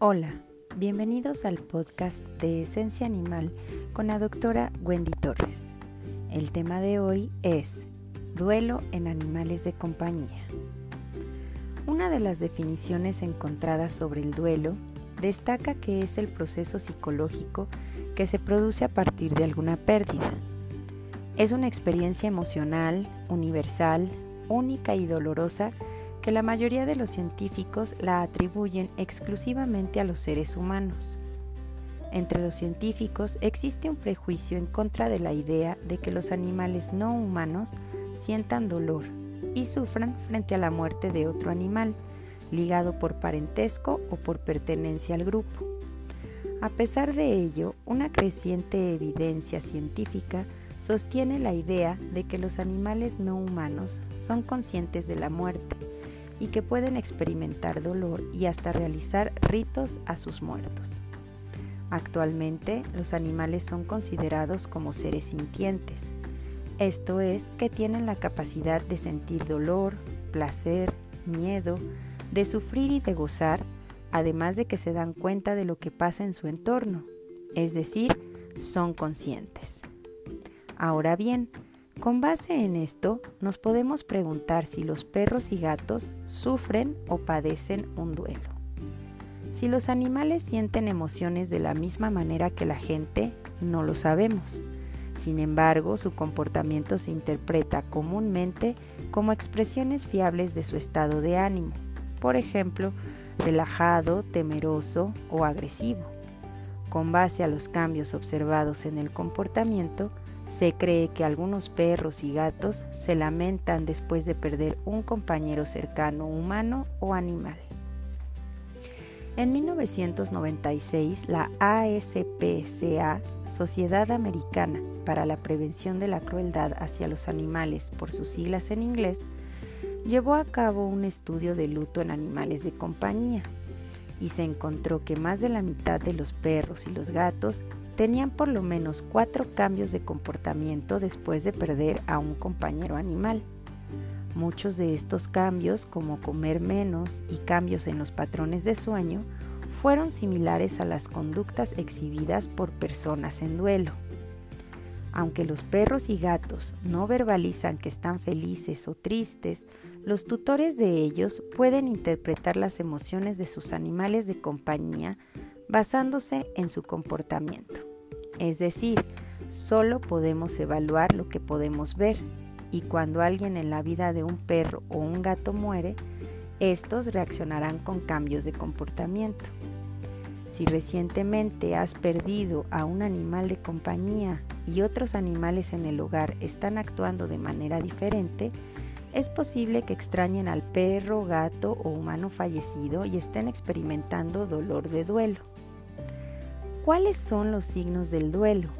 Hola, bienvenidos al podcast de Esencia Animal con la doctora Wendy Torres. El tema de hoy es duelo en animales de compañía. Una de las definiciones encontradas sobre el duelo destaca que es el proceso psicológico que se produce a partir de alguna pérdida. Es una experiencia emocional, universal, única y dolorosa la mayoría de los científicos la atribuyen exclusivamente a los seres humanos. Entre los científicos existe un prejuicio en contra de la idea de que los animales no humanos sientan dolor y sufran frente a la muerte de otro animal, ligado por parentesco o por pertenencia al grupo. A pesar de ello, una creciente evidencia científica sostiene la idea de que los animales no humanos son conscientes de la muerte y que pueden experimentar dolor y hasta realizar ritos a sus muertos. Actualmente los animales son considerados como seres sintientes, esto es, que tienen la capacidad de sentir dolor, placer, miedo, de sufrir y de gozar, además de que se dan cuenta de lo que pasa en su entorno, es decir, son conscientes. Ahora bien, con base en esto, nos podemos preguntar si los perros y gatos sufren o padecen un duelo. Si los animales sienten emociones de la misma manera que la gente, no lo sabemos. Sin embargo, su comportamiento se interpreta comúnmente como expresiones fiables de su estado de ánimo, por ejemplo, relajado, temeroso o agresivo. Con base a los cambios observados en el comportamiento, se cree que algunos perros y gatos se lamentan después de perder un compañero cercano humano o animal. En 1996, la ASPCA, Sociedad Americana para la Prevención de la Crueldad hacia los Animales, por sus siglas en inglés, llevó a cabo un estudio de luto en animales de compañía y se encontró que más de la mitad de los perros y los gatos tenían por lo menos cuatro cambios de comportamiento después de perder a un compañero animal. Muchos de estos cambios, como comer menos y cambios en los patrones de sueño, fueron similares a las conductas exhibidas por personas en duelo. Aunque los perros y gatos no verbalizan que están felices o tristes, los tutores de ellos pueden interpretar las emociones de sus animales de compañía basándose en su comportamiento. Es decir, solo podemos evaluar lo que podemos ver y cuando alguien en la vida de un perro o un gato muere, estos reaccionarán con cambios de comportamiento. Si recientemente has perdido a un animal de compañía y otros animales en el hogar están actuando de manera diferente, es posible que extrañen al perro, gato o humano fallecido y estén experimentando dolor de duelo. ¿Cuáles son los signos del duelo?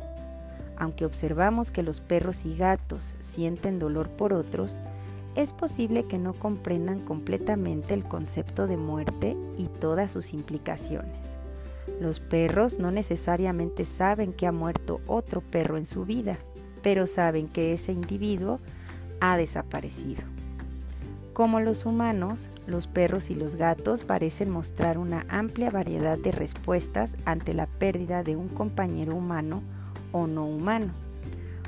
Aunque observamos que los perros y gatos sienten dolor por otros, es posible que no comprendan completamente el concepto de muerte y todas sus implicaciones. Los perros no necesariamente saben que ha muerto otro perro en su vida, pero saben que ese individuo ha desaparecido. Como los humanos, los perros y los gatos parecen mostrar una amplia variedad de respuestas ante la pérdida de un compañero humano o no humano,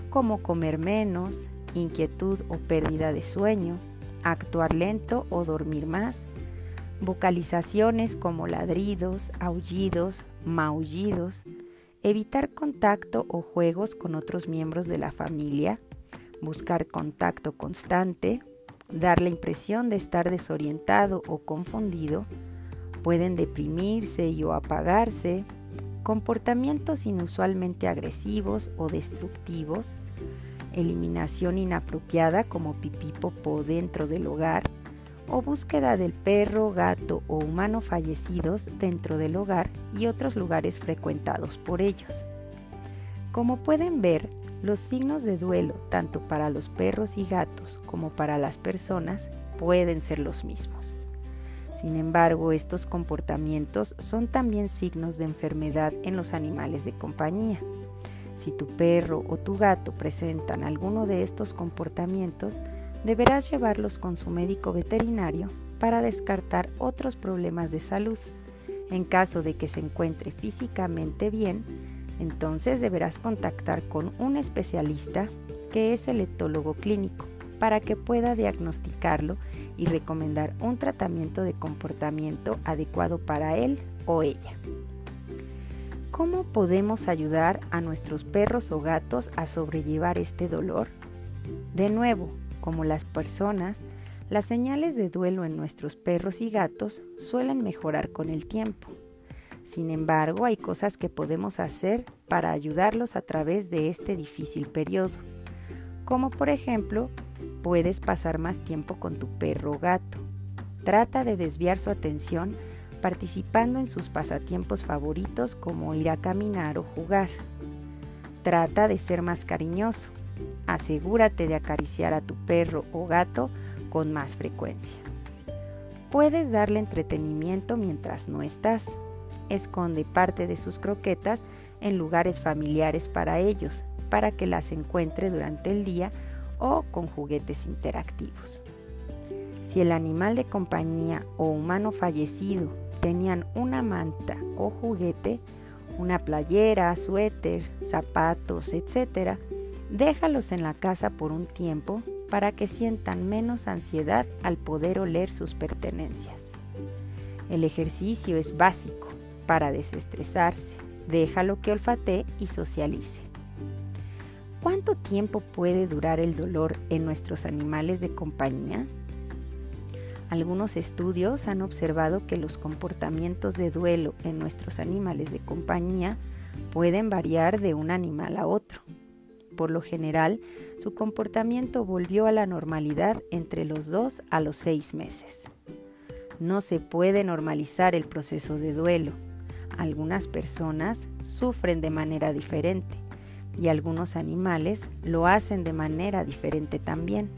como comer menos, inquietud o pérdida de sueño, actuar lento o dormir más, vocalizaciones como ladridos, aullidos, maullidos, evitar contacto o juegos con otros miembros de la familia, buscar contacto constante, dar la impresión de estar desorientado o confundido, pueden deprimirse y o apagarse, comportamientos inusualmente agresivos o destructivos, eliminación inapropiada como pipí popó dentro del hogar, o búsqueda del perro, gato o humano fallecidos dentro del hogar y otros lugares frecuentados por ellos. Como pueden ver, los signos de duelo, tanto para los perros y gatos como para las personas, pueden ser los mismos. Sin embargo, estos comportamientos son también signos de enfermedad en los animales de compañía. Si tu perro o tu gato presentan alguno de estos comportamientos, deberás llevarlos con su médico veterinario para descartar otros problemas de salud, En caso de que se encuentre físicamente bien, entonces deberás contactar con un especialista que es el etólogo clínico para que pueda diagnosticarlo y recomendar un tratamiento de comportamiento adecuado para él o ella. ¿Cómo podemos ayudar a nuestros perros o gatos a sobrellevar este dolor? De nuevo, como las personas, las señales de duelo en nuestros perros y gatos suelen mejorar con el tiempo. Sin embargo, hay cosas que podemos hacer para ayudarlos a través de este difícil periodo, como por ejemplo, puedes pasar más tiempo con tu perro o gato. Trata de desviar su atención participando en sus pasatiempos favoritos como ir a caminar o jugar. Trata de ser más cariñoso. Asegúrate de acariciar a tu perro o gato con más frecuencia. Puedes darle entretenimiento mientras no estás. Esconde parte de sus croquetas en lugares familiares para ellos, para que las encuentre durante el día o con juguetes interactivos. Si el animal de compañía o humano fallecido tenían una manta o juguete, una playera, suéter, zapatos, etc., déjalos en la casa por un tiempo para que sientan menos ansiedad al poder oler sus pertenencias. El ejercicio es básico para desestresarse. Déjalo que olfatee y socialice. ¿Cuánto tiempo puede durar el dolor en nuestros animales de compañía? Algunos estudios han observado que los comportamientos de duelo en nuestros animales de compañía pueden variar de un animal a otro. Por lo general, su comportamiento volvió a la normalidad entre los dos a los seis meses. No se puede normalizar el proceso de duelo. Algunas personas sufren de manera diferente y algunos animales lo hacen de manera diferente también.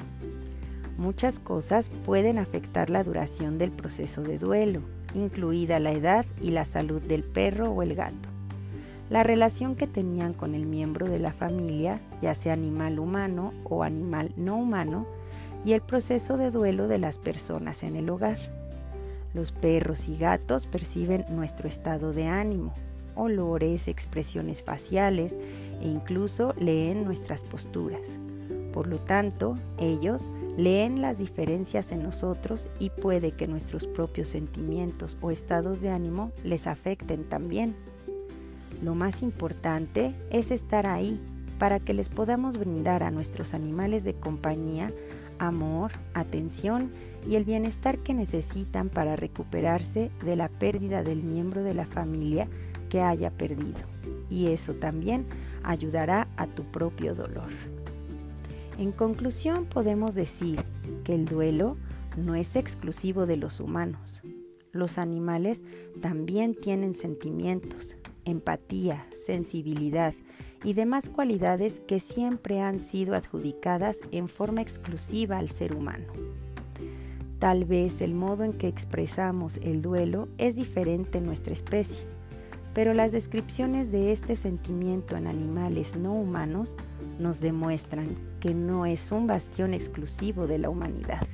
Muchas cosas pueden afectar la duración del proceso de duelo, incluida la edad y la salud del perro o el gato, la relación que tenían con el miembro de la familia, ya sea animal humano o animal no humano, y el proceso de duelo de las personas en el hogar. Los perros y gatos perciben nuestro estado de ánimo, olores, expresiones faciales e incluso leen nuestras posturas. Por lo tanto, ellos leen las diferencias en nosotros y puede que nuestros propios sentimientos o estados de ánimo les afecten también. Lo más importante es estar ahí para que les podamos brindar a nuestros animales de compañía amor, atención y el bienestar que necesitan para recuperarse de la pérdida del miembro de la familia que haya perdido. Y eso también ayudará a tu propio dolor. En conclusión, podemos decir que el duelo no es exclusivo de los humanos. Los animales también tienen sentimientos, empatía, sensibilidad y demás cualidades que siempre han sido adjudicadas en forma exclusiva al ser humano. Tal vez el modo en que expresamos el duelo es diferente en nuestra especie, pero las descripciones de este sentimiento en animales no humanos nos demuestran que no es un bastión exclusivo de la humanidad.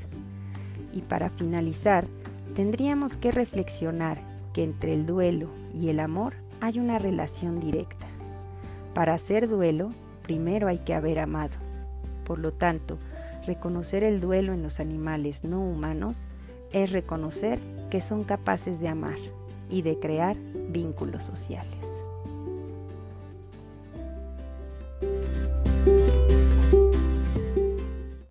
Y para finalizar, tendríamos que reflexionar que entre el duelo y el amor hay una relación directa. Para hacer duelo, primero hay que haber amado. Por lo tanto, reconocer el duelo en los animales no humanos es reconocer que son capaces de amar y de crear vínculos sociales.